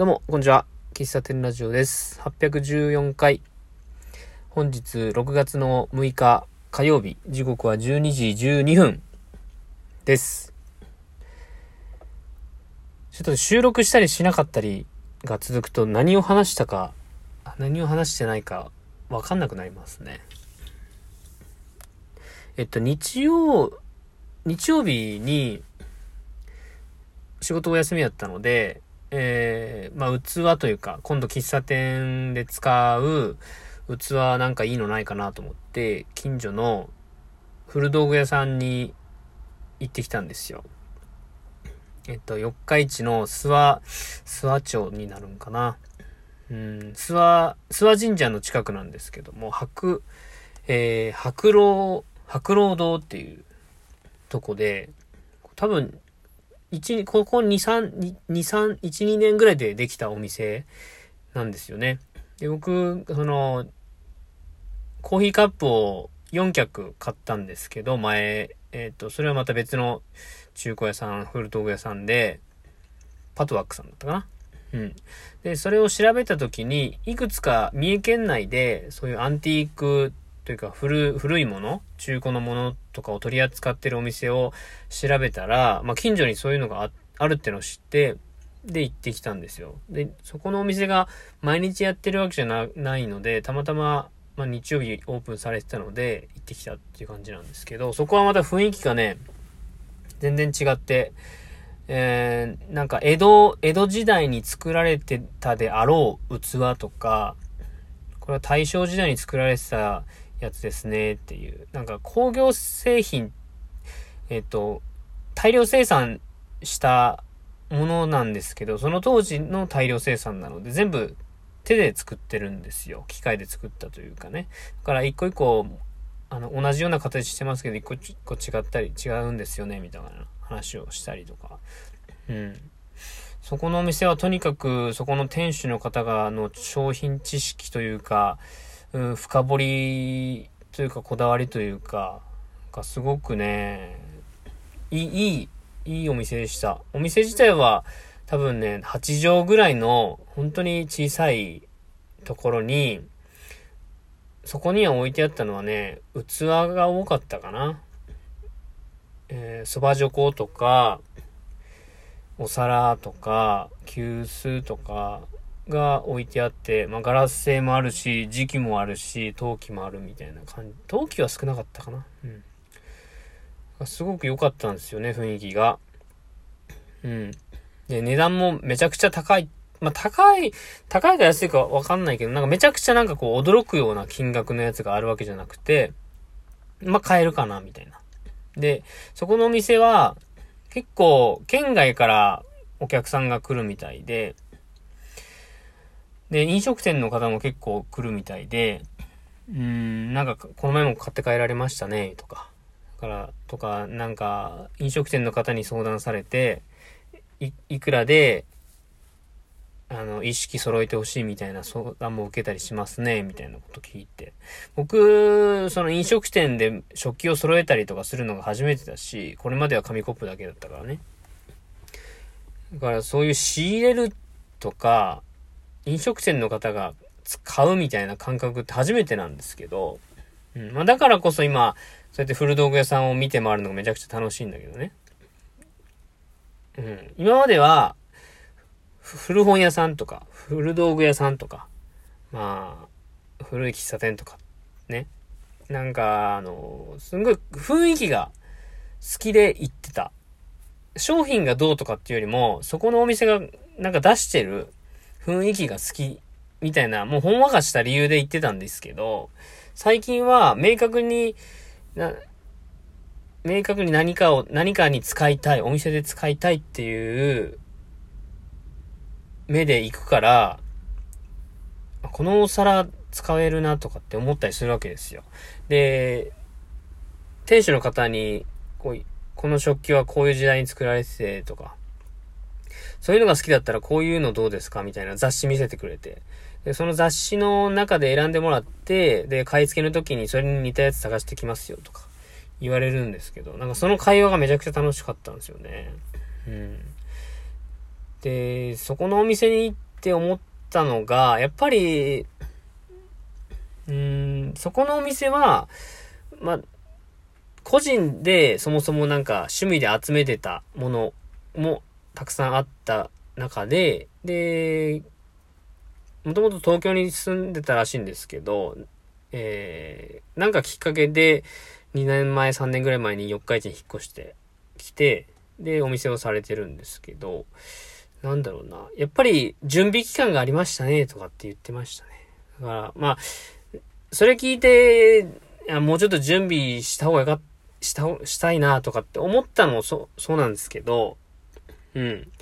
どうも、こんにちは。喫茶店ラジオです。814回。本日6月の6日火曜日、時刻は12時12分です。ちょっと収録したりしなかったりが続くと何を話したか、何を話してないかわかんなくなりますね。えっと、日曜、日曜日に仕事お休みだったので、えー、まあ、器というか、今度喫茶店で使う器なんかいいのないかなと思って、近所の古道具屋さんに行ってきたんですよ。えっと、四日市の諏訪、諏訪町になるんかな。うん、諏訪、諏訪神社の近くなんですけども、白、えー、白老、白老堂っていうとこで、多分、一、ここ2、3、2、3、1、2年ぐらいでできたお店なんですよね。で、僕、その、コーヒーカップを4脚買ったんですけど、前、えっ、と、それはまた別の中古屋さん、古道具屋さんで、パトワックさんだったかな。うん。で、それを調べたときに、いくつか三重県内で、そういうアンティークというか古、古いもの中古のものとかを取り扱ってるお店を調べたら、まあ、近所にそういうのがああるってのを知って、で、行ってきたんですよ。で、そこのお店が毎日やってるわけじゃないので、たまたま、まあ、日曜日オープンされてたので、行ってきたっていう感じなんですけど、そこはまた雰囲気がね、全然違って、えー、なんか江戸、江戸時代に作られてたであろう器とか、これは大正時代に作られてたやつですねっていう、なんか工業製品、えっ、と、大量生産したものなんですけど、その当時の大量生産なので、全部手で作ってるんですよ。機械で作ったというかね。だから一個一個、あの、同じような形してますけど、一個一個違ったり違うんですよね、みたいな話をしたりとか。うん。そこのお店はとにかく、そこの店主の方が、あの、商品知識というか、うん、深掘りというか、こだわりというか、がすごくね、いい、いい、いいお店でした。お店自体は多分ね、8畳ぐらいの本当に小さいところに、そこには置いてあったのはね、器が多かったかな。えー、蕎麦女香とか、お皿とか、急須とかが置いてあって、まあガラス製もあるし、磁器もあるし、陶器もあるみたいな感じ。陶器は少なかったかな。うん。すごく良かったんですよね、雰囲気が。うん。で、値段もめちゃくちゃ高い。まあ、高い、高いか安いかわかんないけど、なんかめちゃくちゃなんかこう驚くような金額のやつがあるわけじゃなくて、まあ、買えるかな、みたいな。で、そこのお店は、結構、県外からお客さんが来るみたいで、で、飲食店の方も結構来るみたいで、うーん、なんか、この前も買って帰られましたね、とか。から、とか、なんか、飲食店の方に相談されて、い、いくらで、あの、意識揃えてほしいみたいな相談も受けたりしますね、みたいなこと聞いて。僕、その飲食店で食器を揃えたりとかするのが初めてだし、これまでは紙コップだけだったからね。だからそういう仕入れるとか、飲食店の方が使うみたいな感覚って初めてなんですけど、うん。まあだからこそ今、そうやって古道具屋さんを見て回るのがめちゃくちゃ楽しいんだけどね。うん。今までは、古本屋さんとか、古道具屋さんとか、まあ、古い喫茶店とか、ね。なんか、あの、すんごい雰囲気が好きで行ってた。商品がどうとかっていうよりも、そこのお店がなんか出してる雰囲気が好きみたいな、もうほんわかした理由で言ってたんですけど、最近は明確に、な、明確に何かを、何かに使いたい、お店で使いたいっていう目で行くから、このお皿使えるなとかって思ったりするわけですよ。で、店主の方に、こう、この食器はこういう時代に作られててとか、そういうのが好きだったらこういうのどうですかみたいな雑誌見せてくれて。で、その雑誌の中で選んでもらって、で、買い付けの時にそれに似たやつ探してきますよとか言われるんですけど、なんかその会話がめちゃくちゃ楽しかったんですよね。うん。で、そこのお店に行って思ったのが、やっぱり、うん、そこのお店は、ま、個人でそもそもなんか趣味で集めてたものもたくさんあった中で、で、もともと東京に住んでたらしいんですけど、えー、なんかきっかけで2年前、3年ぐらい前に四日市に引っ越してきて、で、お店をされてるんですけど、なんだろうな。やっぱり準備期間がありましたね、とかって言ってましたね。だから、まあ、それ聞いて、もうちょっと準備した方がよかったした、したいなとかって思ったのもそう、そうなんですけど、うん。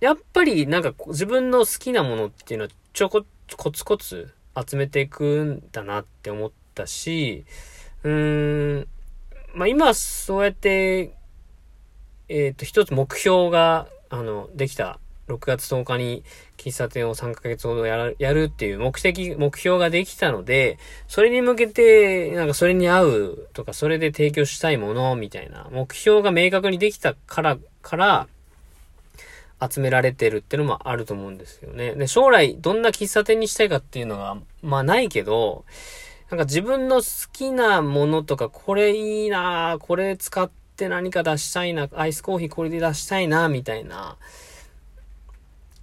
やっぱりなんか自分の好きなものっていうのはちょこ、コツコツ集めていくんだなって思ったし、うーん、まあ今そうやって、えっ、ー、と一つ目標が、あの、できた6月10日に喫茶店を3ヶ月ほどやる、やるっていう目的、目標ができたので、それに向けて、なんかそれに合うとか、それで提供したいものみたいな目標が明確にできたから、から集められてるってのもあると思うんですよね。で、将来どんな喫茶店にしたいかっていうのが、まあないけど、なんか自分の好きなものとか、これいいなこれ使って何か出したいな、アイスコーヒーこれで出したいなみたいな、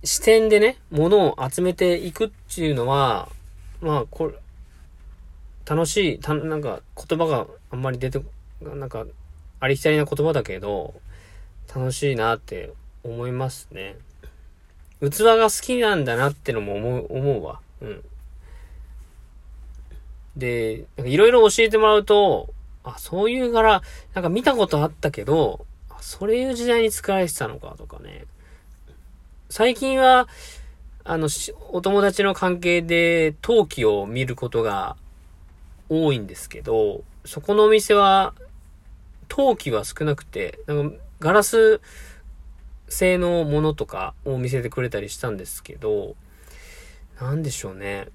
視点でね、ものを集めていくっていうのは、まあ、これ、楽しい、た、なんか言葉があんまり出て、なんか、ありきたりな言葉だけど、楽しいなって思いますね。器が好きなんだなってのも思う、思うわ。うん。で、いろいろ教えてもらうと、あ、そういう柄、なんか見たことあったけど、そういう時代に使われてたのかとかね。最近は、あの、お友達の関係で陶器を見ることが多いんですけど、そこのお店は、陶器は少なくて、なんかガラス製のものとかを見せてくれたりしたんですけど、なんでしょうね。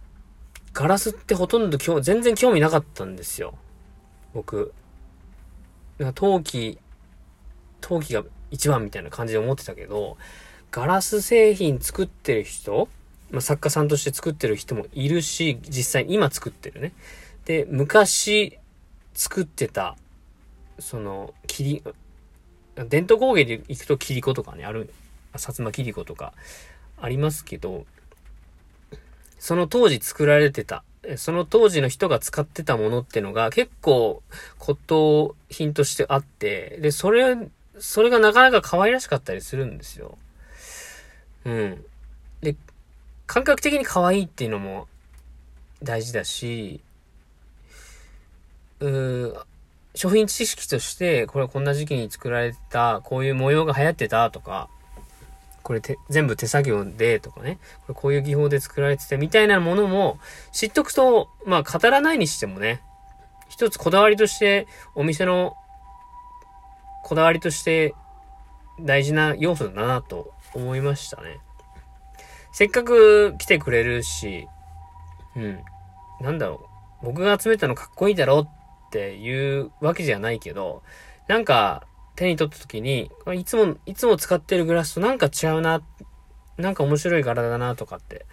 ガラスってほとんど今日全然興味なかったんですよ。僕。なんか陶器、陶器が一番みたいな感じで思ってたけど、ガラス製品作ってる人、まあ、作家さんとして作ってる人もいるし、実際今作ってるね。で、昔作ってた、その、切り、伝統工芸で行くと切子とかね、ある、薩摩切子とかありますけど、その当時作られてた、その当時の人が使ってたものってのが結構骨董品としてあって、で、それ、それがなかなか可愛らしかったりするんですよ。うん。で、感覚的に可愛いっていうのも大事だし、うー、商品知識として、これこんな時期に作られた、こういう模様が流行ってたとか、これて全部手作業でとかね、これこういう技法で作られててみたいなものも知っとくと、まあ語らないにしてもね、一つこだわりとして、お店のこだわりとして大事な要素だなと思いましたね。せっかく来てくれるし、うん。なんだろう。僕が集めたのかっこいいだろうっていうわけじゃないけど、なんか手に取った時に、いつも、いつも使ってるグラスとなんか違うな、なんか面白い柄だなとかって、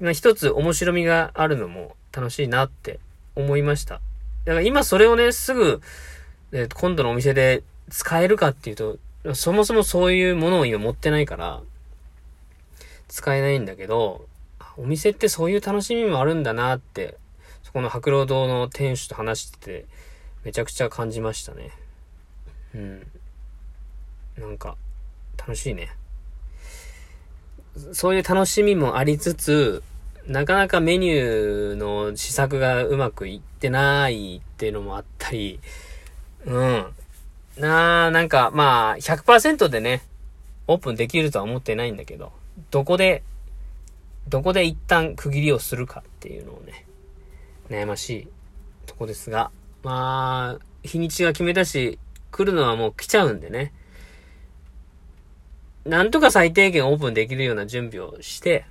まあ、一つ面白みがあるのも楽しいなって思いました。だから今それをね、すぐ、え今度のお店で使えるかっていうと、そもそもそういうものを今持ってないから、使えないんだけど、お店ってそういう楽しみもあるんだなって、そこの白狼堂の店主と話してて、めちゃくちゃ感じましたね。うん。なんか、楽しいね。そういう楽しみもありつつ、なかなかメニューの試作がうまくいってないっていうのもあったり、うん。なあ、なんか、まあ、100%でね、オープンできるとは思ってないんだけど、どこで、どこで一旦区切りをするかっていうのをね、悩ましいとこですが、まあ、日にちが決めたし、来るのはもう来ちゃうんでね、なんとか最低限オープンできるような準備をして、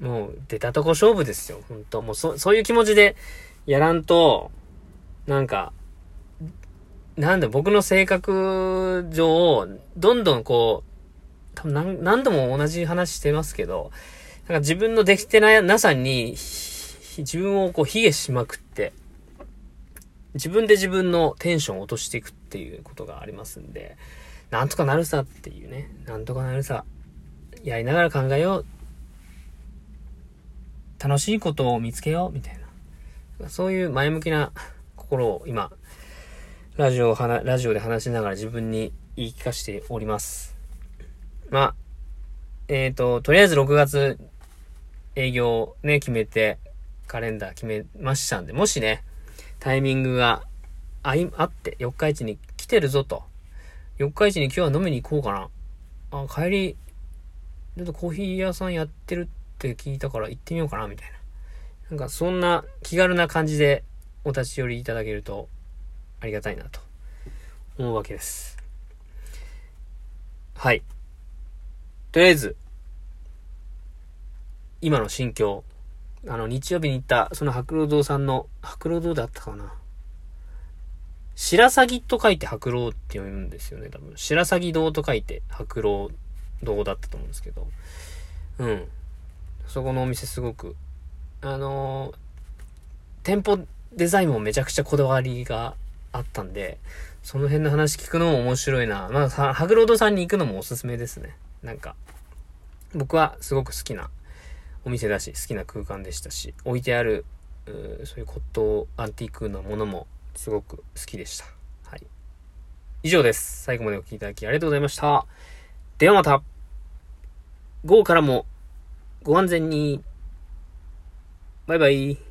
もう出たとこ勝負ですよ、本当もうそ、そういう気持ちでやらんと、なんか、なんだ、僕の性格上、どんどんこう、多分何何度も同じ話してますけど、なんか自分のできてななさに、自分をこう卑下しまくって、自分で自分のテンションを落としていくっていうことがありますんで、なんとかなるさっていうね、なんとかなるさ、やりながら考えよう。楽しいことを見つけよう、みたいな。そういう前向きな心を今、ラジオをはなラジオで話しながら自分に言い聞かせております。まあ、えっ、ー、と、とりあえず6月営業ね、決めて、カレンダー決めましたんで、もしね、タイミングがあい、あって、四日市に来てるぞと。四日市に今日は飲みに行こうかな。あ、帰り、ちょっとコーヒー屋さんやってるって聞いたから行ってみようかな、みたいな。なんかそんな気軽な感じでお立ち寄りいただけるとありがたいなと思うわけです。はい。とりあえず、今の心境。あの、日曜日に行った、その白老堂さんの、白老堂だったかな。白鷺と書いて白老って読むんですよね、多分。白鷺堂と書いて白老堂だったと思うんですけど。うん。そこのお店すごく、あのー、店舗デザインもめちゃくちゃこだわりがあったんで、その辺の話聞くのも面白いな。まあ、ハグロードさんに行くのもおすすめですね。なんか、僕はすごく好きなお店だし、好きな空間でしたし、置いてある、うそういう骨董アンティークなものもすごく好きでした。はい。以上です。最後までお聴きいただきありがとうございました。ではまた、午後からもご安全に。バイバイ。